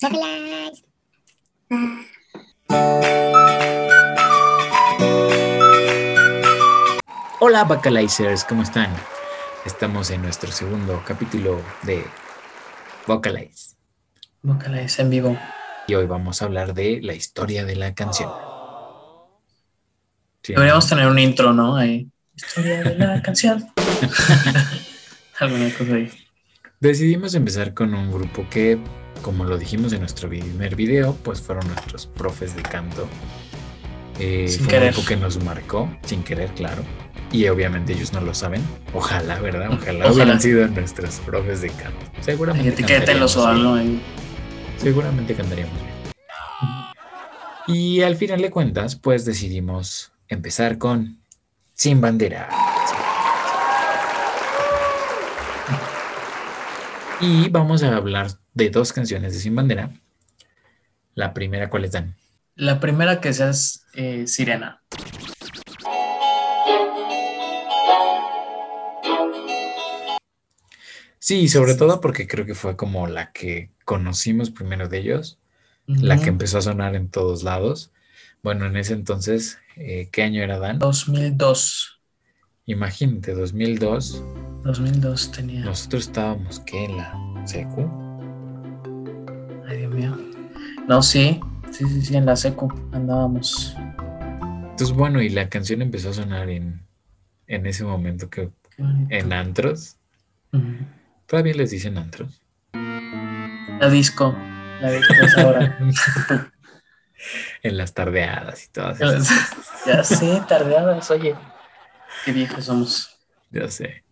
Vocalize. Hola Vocalizers, ¿cómo están? Estamos en nuestro segundo capítulo de Vocalize Vocalize en vivo. y hoy vamos a hablar de la historia de la canción. Sí, Deberíamos tener un intro, ¿no? Ahí. Historia de la canción. Alguna cosa ahí. Decidimos empezar con un grupo que, como lo dijimos en nuestro primer video, pues fueron nuestros profes de canto. Eh, Sin fue querer. un grupo que nos marcó, sin querer, claro. Y obviamente ellos no lo saben. Ojalá, ¿verdad? Ojalá, Ojalá. hubieran sido nuestros profes de canto. Seguramente. Etiquétenlos o algo ahí. Seguramente cantaríamos bien. Y al final de cuentas, pues decidimos empezar con Sin Bandera. Y vamos a hablar de dos canciones de Sin Bandera. La primera, ¿cuál es Dan? La primera que es eh, Sirena. Sí, sobre todo porque creo que fue como la que conocimos primero de ellos, la que empezó a sonar en todos lados. Bueno, en ese entonces, eh, ¿qué año era Dan? 2002. Imagínate, 2002. 2002 tenía. Nosotros estábamos, ¿qué? En la secu. Ay, Dios mío. No, sí. Sí, sí, sí, en la secu andábamos. Entonces, bueno, y la canción empezó a sonar en, en ese momento que en antros. Todavía les dicen antros. La disco. La disco es ahora. En las tardeadas y todas esas. ya sé, tardeadas, oye. Qué viejos somos. Ya sé.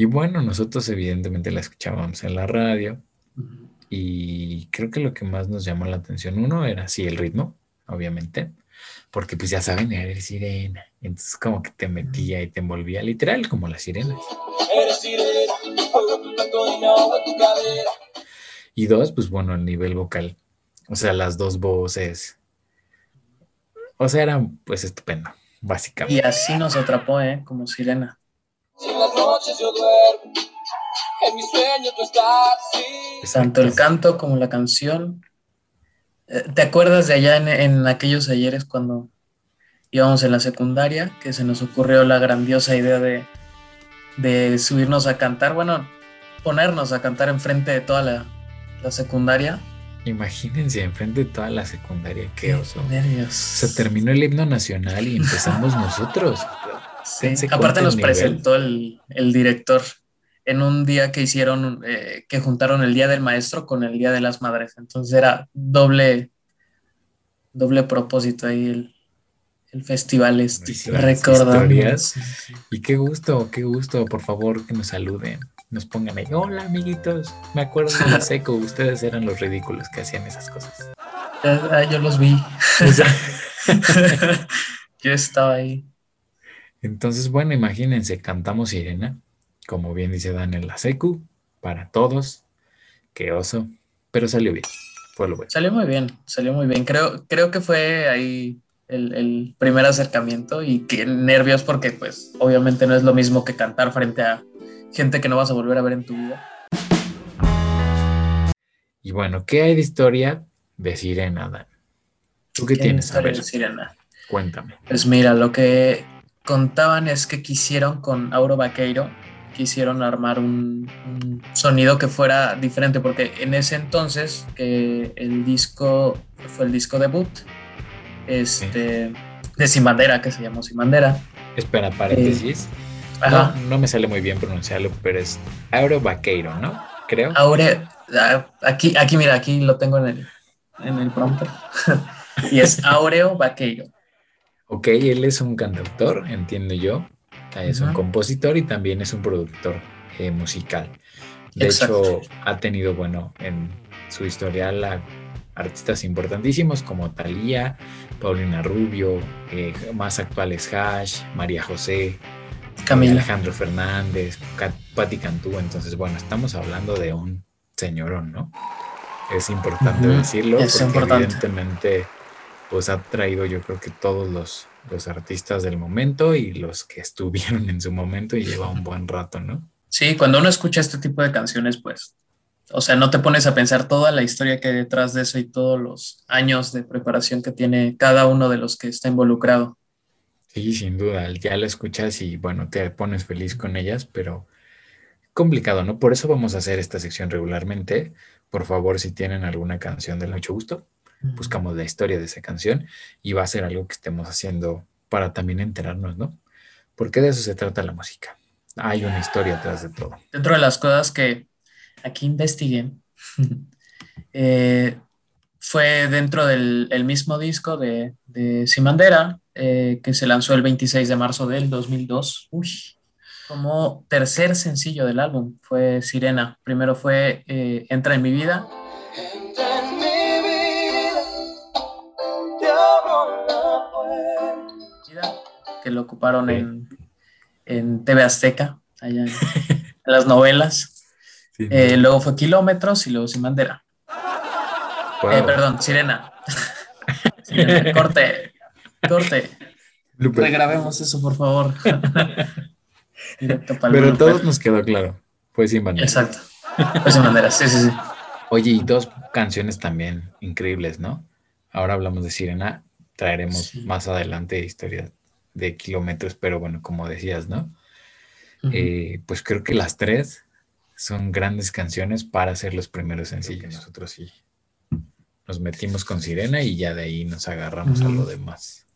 Y bueno, nosotros evidentemente la escuchábamos en la radio. Y creo que lo que más nos llamó la atención, uno, era sí el ritmo, obviamente, porque pues ya saben, era sirena. Entonces como que te metía y te envolvía, literal, como las sirenas. Eres sirena, y. Y dos, pues bueno, el nivel vocal. O sea, las dos voces. O sea, era pues estupendo, Y básicamente. así nos atrapó, ¿eh? Como sirena. En las noches yo duermo, en mi sueño tú estás, sí. Tanto el canto como la canción. Eh, ¿Te acuerdas de allá en, en aquellos ayeres cuando íbamos en la secundaria que se nos ocurrió la grandiosa idea de, de subirnos a cantar? Bueno, ponernos a cantar enfrente de toda la, la secundaria. Imagínense, enfrente de toda la secundaria, qué oso. nervios. Se terminó el himno nacional y empezamos nosotros. Sí, Aparte nos nivel. presentó el, el director en un día que hicieron, eh, que juntaron el Día del Maestro con el Día de las Madres. Entonces era doble, doble propósito ahí el, el festival este. Recordando. Y qué gusto, qué gusto, por favor, que nos saluden. Nos pongan ahí, hola amiguitos. Me acuerdo de la seco, ustedes eran los ridículos que hacían esas cosas. Ah, yo los vi. yo estaba ahí. Entonces, bueno, imagínense, cantamos Sirena, como bien dice Dan en la secu, para todos. Qué oso, pero salió bien. Fue lo bueno. Salió muy bien, salió muy bien. Creo, creo que fue ahí el, el primer acercamiento y qué nervios porque pues obviamente no es lo mismo que cantar frente a gente que no vas a volver a ver en tu vida. Y bueno, ¿qué hay de historia de Sirena, Dan? ¿Tú qué ¿Qué tienes? A ver, de Sirena? cuéntame. Pues mira, lo que contaban es que quisieron con Auro Vaqueiro, quisieron armar un, un sonido que fuera diferente, porque en ese entonces que el disco fue el disco debut, este, de Sin Bandera, que se llamó Sin Bandera. Espera, paréntesis. No, no me sale muy bien pronunciarlo, pero es Auro Vaqueiro, ¿no? Creo. Aure, ah, aquí, aquí mira, aquí lo tengo en el, en el prompter. y es Aureo Vaqueiro. Ok, él es un cantautor, entiendo yo. Es un compositor y también es un productor eh, musical. De Exacto. hecho, ha tenido, bueno, en su historial a artistas importantísimos como Thalía, Paulina Rubio, eh, más actuales Hash, María José, eh, Camila. Alejandro Fernández, Cat- Patti Cantú. Entonces, bueno, estamos hablando de un señorón, ¿no? Es importante decirlo es porque importante. evidentemente pues ha traído yo creo que todos los, los artistas del momento y los que estuvieron en su momento y lleva un buen rato, ¿no? Sí, cuando uno escucha este tipo de canciones, pues o sea, no te pones a pensar toda la historia que hay detrás de eso y todos los años de preparación que tiene cada uno de los que está involucrado. Sí, sin duda, ya la escuchas y bueno, te pones feliz con ellas, pero complicado, ¿no? Por eso vamos a hacer esta sección regularmente. Por favor, si tienen alguna canción de mucho gusto, buscamos la historia de esa canción y va a ser algo que estemos haciendo para también enterarnos, ¿no? Porque de eso se trata la música. Hay una historia atrás de todo. Dentro de las cosas que aquí investigué, eh, fue dentro del mismo disco de, de Simandera, eh, que se lanzó el 26 de marzo del 2002. Uy, como tercer sencillo del álbum fue Sirena. Primero fue eh, Entra en mi vida. Que lo ocuparon en, en, TV Azteca, allá en, las novelas. Eh, luego fue Kilómetros y luego Sin Bandera. perdón, Sirena. Sirena. Corte. Corte. Regrabemos eso, por favor. Pero todos nos quedó claro. Fue sin bandera. Exacto. Fue sin bandera, sí, sí, sí. Oye, y dos canciones también increíbles, ¿no? Ahora hablamos de Sirena, traeremos más adelante historias de kilómetros, pero bueno, como decías, ¿no? Eh, pues creo que las tres son grandes canciones para ser los primeros sencillos. Nosotros sí nos metimos con Sirena y ya de ahí nos agarramos a lo demás.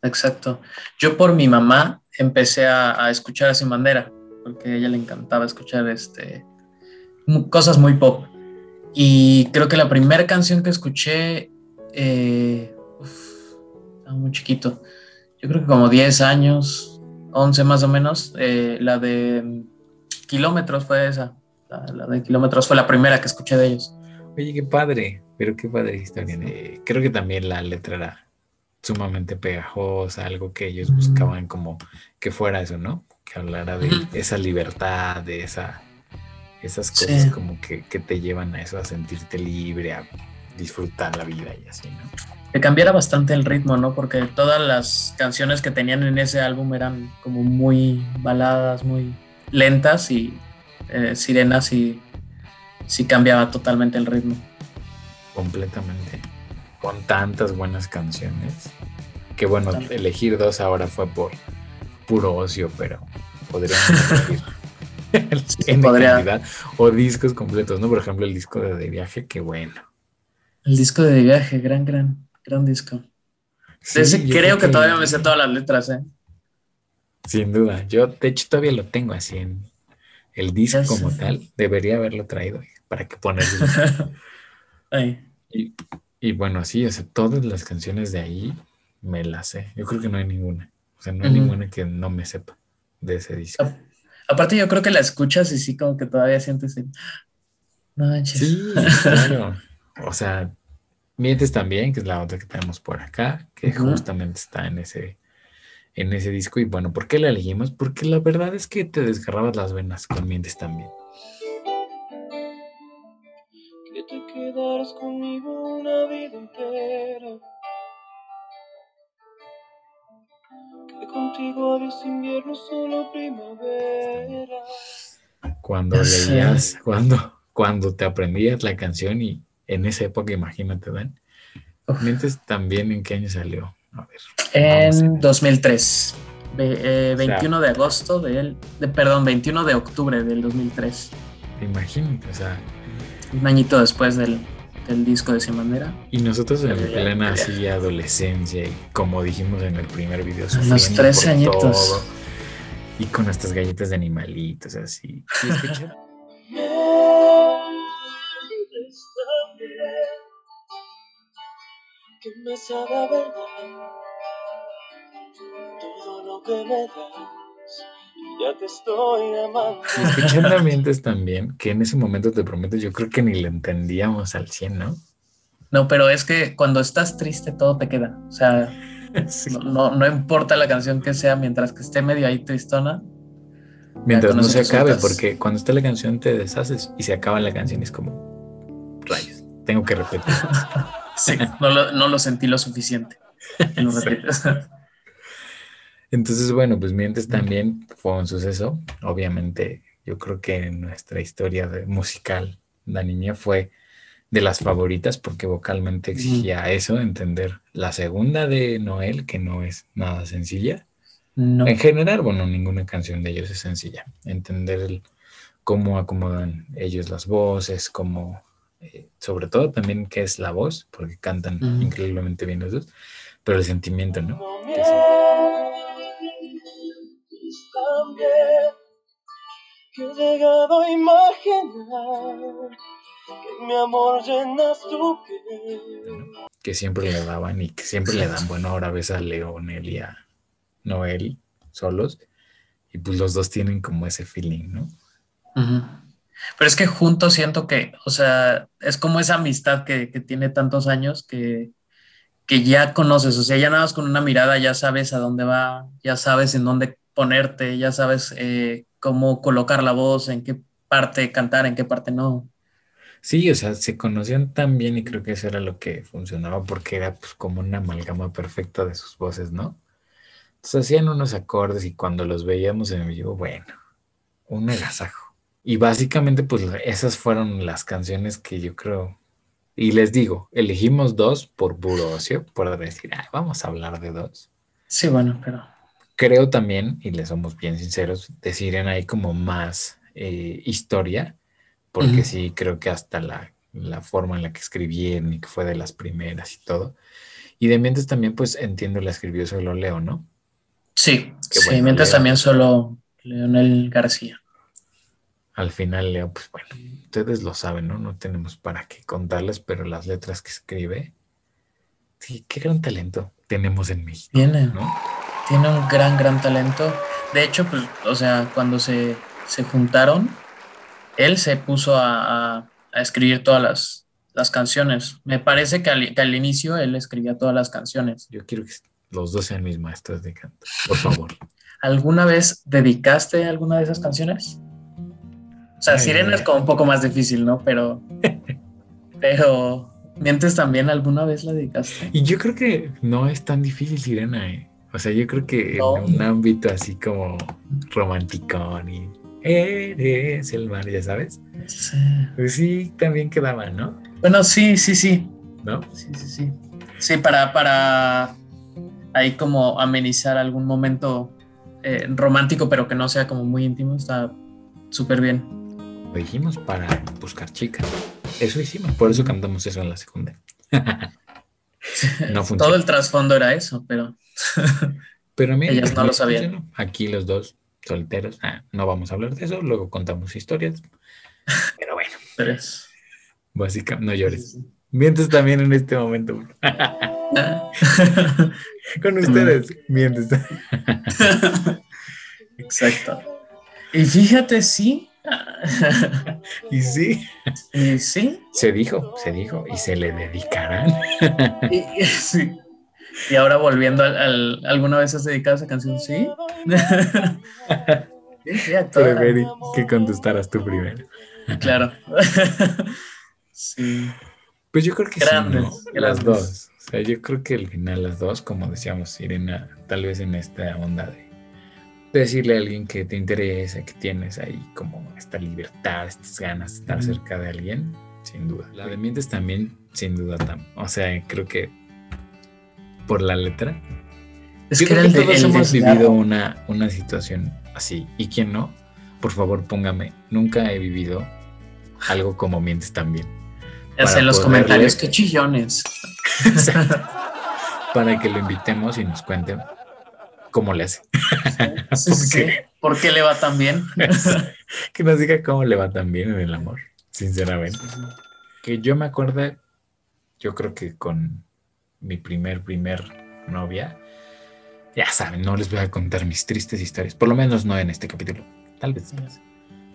Exacto. Yo por mi mamá empecé a, escuchar a Sin Bandera, porque a ella le encantaba escuchar este, cosas muy pop. Y creo que la primera canción que escuché, eh, estaba muy chiquito, yo creo que como 10 años, 11 más o menos, eh, la de Kilómetros fue esa, la, de Kilómetros fue la primera que escuché de ellos. Oye, qué padre, pero qué padre historia. creo que también la letra era sumamente pegajosa, algo que ellos buscaban como que fuera eso, ¿no? Que hablara de esa libertad, de esa, esas cosas como que, te llevan a eso, a sentirte libre, a disfrutar la vida y así, ¿no? Que cambiara bastante el ritmo, ¿no? Porque todas las canciones que tenían en ese álbum eran como muy baladas, muy lentas y eh, sirenas y sí cambiaba totalmente el ritmo. Completamente con tantas buenas canciones. Que bueno, elegir dos ahora fue por puro ocio, pero podríamos elegir en podría. o discos completos, ¿no? Por ejemplo, el disco de, de viaje, qué bueno. El disco de viaje, gran, gran, gran disco. creo, que, todavía me sé todas las letras, ¿eh? Sin duda. Yo, de hecho, todavía lo tengo así en el disco como tal. Debería haberlo traído para que ponerlo. y, y bueno, sí, o sea, todas las canciones de ahí me las sé. Yo creo que no hay ninguna. O sea, no hay ninguna que no me sepa de ese disco. aparte, yo creo que la escuchas y sí, como que todavía sientes el. No manches. Sí, claro. O sea, Mientes también, que es la otra que tenemos por acá, que justamente está en ese, en ese disco. Y bueno, ¿por qué la elegimos? Porque la verdad es que te desgarrabas las venas con Mientes también. conmigo una vida entera. Que contigo había invierno, solo primavera. Cuando leías, cuando, cuando te aprendías la canción y en esa época, imagínate, Dan. Mientes también en qué año salió. A ver. En 2003. 21 eh, de agosto del, de, perdón, 21 de octubre del 2003. Imagínate, o sea. Un añito después del, el disco de esa manera. Y nosotros en plena así adolescencia, y como dijimos en el primer video, los 13 añitos. y con nuestras galletas de animalitos, así. Que me sabe verdad todo lo que me das ya te estoy amando. Escuchando ambientes también, que en ese momento te prometo, yo creo que ni le entendíamos al 100, ¿no? No, pero es que cuando estás triste todo te queda. O sea, no, no, importa la canción que sea, mientras que esté medio ahí tristona. Mientras no se acabe, porque cuando está la canción te deshaces y se acaba la canción es como tengo que repetir. sí, no lo, no lo sentí lo suficiente. Lo repites. Entonces, bueno, pues Mientes también fue un suceso. Obviamente, yo creo que en nuestra historia musical la niña fue de las favoritas porque vocalmente exigía eso, entender la segunda de Noel, que no es nada sencilla. En general, bueno, ninguna canción de ellos es sencilla. Entender el, cómo acomodan ellos las voces, cómo, eh, sobre todo también qué es la voz, porque cantan increíblemente bien los dos, pero el sentimiento, ¿no? Que he llegado a imaginar que mi amor llenas tu Que siempre le daban y que siempre le dan, bueno, ahora ves a Leonel y a Noel solos y pues los dos tienen como ese feeling, ¿no? Pero es que juntos siento que, o sea, es como esa amistad que, tiene tantos años que, que ya conoces, o sea, ya nada más con una mirada ya sabes a dónde va, ya sabes en dónde ponerte, ya sabes eh, cómo colocar la voz, en qué parte cantar, en qué parte no. Sí, o sea, se conocían tan bien y creo que eso era lo que funcionaba porque era pues como una amalgama perfecta de sus voces, ¿no? Entonces hacían unos acordes y cuando los veíamos en vivo, bueno, un agasajo. Y básicamente pues esas fueron las canciones que yo creo, y les digo, elegimos dos por puro ocio, por decir, vamos a hablar de dos. Sí, bueno, pero creo también, y le somos bien sinceros, decir en ahí como más eh, historia, porque sí creo que hasta la, forma en la que escribieron y que fue de las primeras y todo. Y de Mientes también, pues entiendo, la escribió solo Leo, ¿no? Sí, sí, Mientes también solo Leonel García. Al final, Leo, pues bueno, ustedes lo saben, ¿no? No tenemos para qué contarles, pero las letras que escribe, sí, qué gran talento tenemos en México. Tiene. ¿no? tiene un gran, gran talento. De hecho, pues, o sea, cuando se, juntaron, él se puso a, escribir todas las, las, canciones. Me parece que al, inicio él escribía todas las canciones. Yo quiero que los dos sean mis maestros de canto, por favor. ¿Alguna vez dedicaste alguna de esas canciones? O sea, Sirena es como un poco más difícil, ¿no? Pero, pero, ¿mientes también alguna vez la dedicaste? Y yo creo que no es tan difícil, Sirena, ¿eh? O sea, yo creo que en un ámbito así como romanticón y eres el mar, ya sabes. Sí. Pues sí, también quedaba, ¿no? Bueno, sí, sí, sí. ¿No? Sí, sí, sí. Sí, para, para ahí como amenizar algún momento eh, romántico, pero que no sea como muy íntimo, está súper bien. Dijimos para buscar chicas. Eso hicimos, por eso cantamos eso en la segunda. no funcionó. Todo el trasfondo era eso, pero. Pero mira, ellas no lo sabían. Aquí los dos solteros, ah, no vamos a hablar de eso, luego contamos historias. Pero bueno. Pero Básicamente, no llores. Mientes también en este momento. Con ustedes, mientes. Exacto. Y fíjate, sí. y sí. Y sí. Se dijo, se dijo, y se le dedicarán. y, sí. Y ahora volviendo al, ¿alguna vez has dedicado esa canción? Sí. sí, Preferí que contestaras tú primero. Claro. sí. Pues yo creo que sí, las dos. O sea, yo creo que al final las dos, como decíamos, Irena, tal vez en esta onda de decirle a alguien que te interesa, que tienes ahí como esta libertad, estas ganas de estar cerca de alguien, sin duda. La de Mientes también, sin duda, o sea, creo que por la letra. Es Yo que, creo que todos hemos vivido una, una situación así. Y quien no, por favor póngame, nunca he vivido algo como mientes también. Ya en los comentarios, qué chillones. para que lo invitemos y nos cuente cómo le hace. ¿Por, qué? le va tan bien? que nos diga cómo le va tan bien en el amor, sinceramente. Que yo me acuerdo, yo creo que con mi primer, primer novia, ya saben, no les voy a contar mis tristes historias, por lo menos no en este capítulo, tal vez.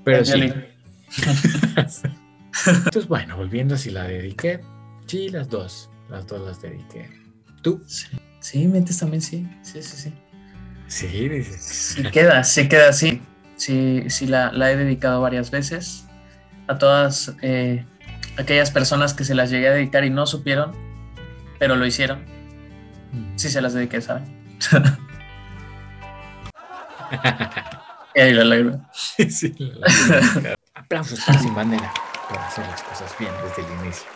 Pero sí. Entonces, bueno, volviendo, si la dediqué, sí, las dos, las dos las dediqué. ¿Tú? Sí, mentes también sí, sí, sí, sí. Sí. Sí queda, sí queda así. Sí, sí la, he dedicado varias veces. A todas eh, aquellas personas que se las llegué a dedicar y no supieron, pero lo hicieron. Mm. Sí se las dediqué, ¿saben? y ahí la lágrima. sí, la lágrima. Aplausos sin bandera. para hacer las cosas bien desde el inicio.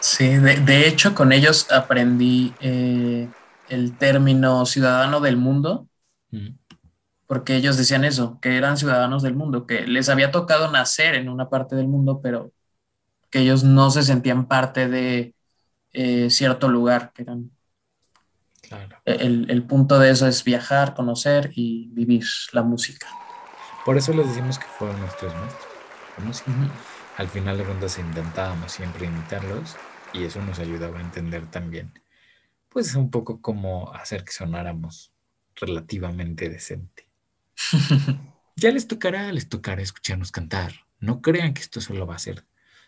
Sí, de, de hecho con ellos aprendí eh, el término ciudadano del mundo, porque ellos decían eso, que eran ciudadanos del mundo, que les había tocado nacer en una parte del mundo, pero que ellos no se sentían parte de eh, cierto lugar, que eran Claro. el, el punto de eso es viajar, conocer y vivir la música. Por eso les decimos que fueron nuestros maestros. música. Al final de cuentas intentábamos siempre imitarlos y eso nos ayudaba a entender también, pues un poco cómo hacer que sonáramos relativamente decente. Ya les tocará, les tocará escucharnos cantar. No crean que esto solo va a ser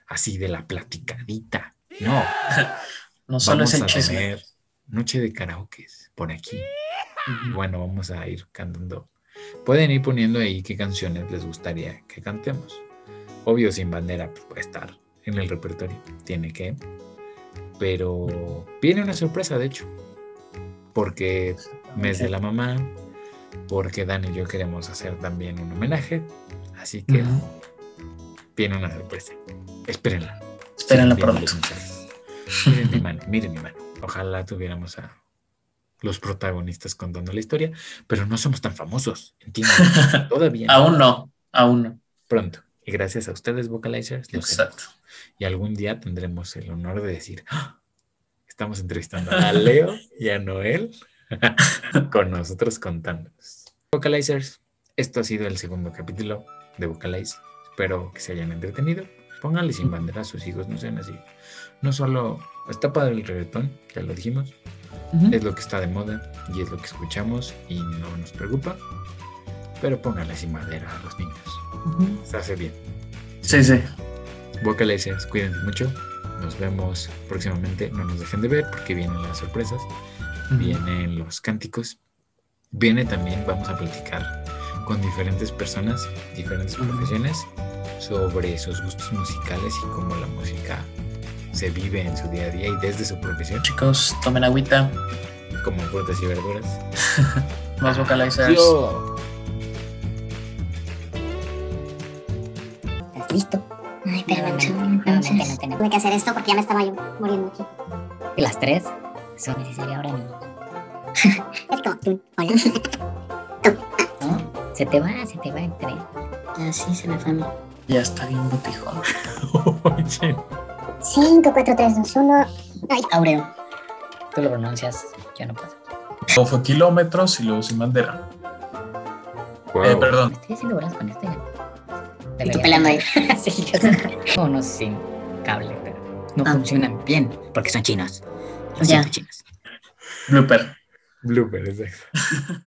así de la platicadita. No, No solo vamos es el a chisme. tener noche de karaoke por aquí. Y bueno, vamos a ir cantando. Pueden ir poniendo ahí qué canciones les gustaría que cantemos. Obvio, sin bandera, pues puede estar en el repertorio. Tiene que. Pero viene una sorpresa, de hecho. Porque mes de la mamá, porque Dan y yo queremos hacer también un homenaje. Así que Ujú. viene una sorpresa. Espérenla. Espérenla pronto. Miren mi mano, miren mi mano. Ojalá tuviéramos a los protagonistas contando la historia, pero no somos tan famosos, entienden. Todavía. Aún no, aún no. pronto. Y gracias a ustedes, vocalizers, lo Exacto. Y algún día tendremos el honor de decir, "Ah, estamos entrevistando a Leo y a Noel con nosotros contándonos. Vocalizers, esto ha sido el segundo capítulo de Vocalize. Espero que se hayan entretenido. Pónganle sin bandera a sus hijos, no sean así. No solo está padre el reggaetón, ya lo dijimos, es lo que está de moda y es lo que escuchamos y no nos preocupa. Pero pónganle sin bandera a los niños. Se hace bien. Sí, sí. Vocalizers, cuídense mucho. Nos vemos próximamente. No nos dejen de ver porque vienen las sorpresas. Vienen los cánticos. Viene también, vamos a platicar con diferentes personas, diferentes profesiones, sobre sus gustos musicales y cómo la música se vive en su día a día y desde su profesión, Chicos, tomen agüita, como frutas y verduras. más vocalizers. Yo. ¿Estás listo? Ay, segundo, No, no, entonces. no, no, no. Tuve que hacer esto porque ya me estaba yo muriendo aquí. ¿Y las tres? Son necesarias ahora no. Es como tú. Hola. ¿No? Se te va, se te va en tres. Ya sí, se me fue a mí. Ya está bien botijón. Oye, 5, 4, 3, 2, 1. Ay, Aureo. Tú lo pronuncias, yo no puedo. O fue kilómetros y luego sin bandera. wow. Eh, perdón. Estoy haciendo bolas con esto ya. Y tú pelando ahí. sí, yo sé. Unos sin cable, pero no Ah. funcionan bien porque son chinos. Siento, chinos. Blooper. Blooper, exacto.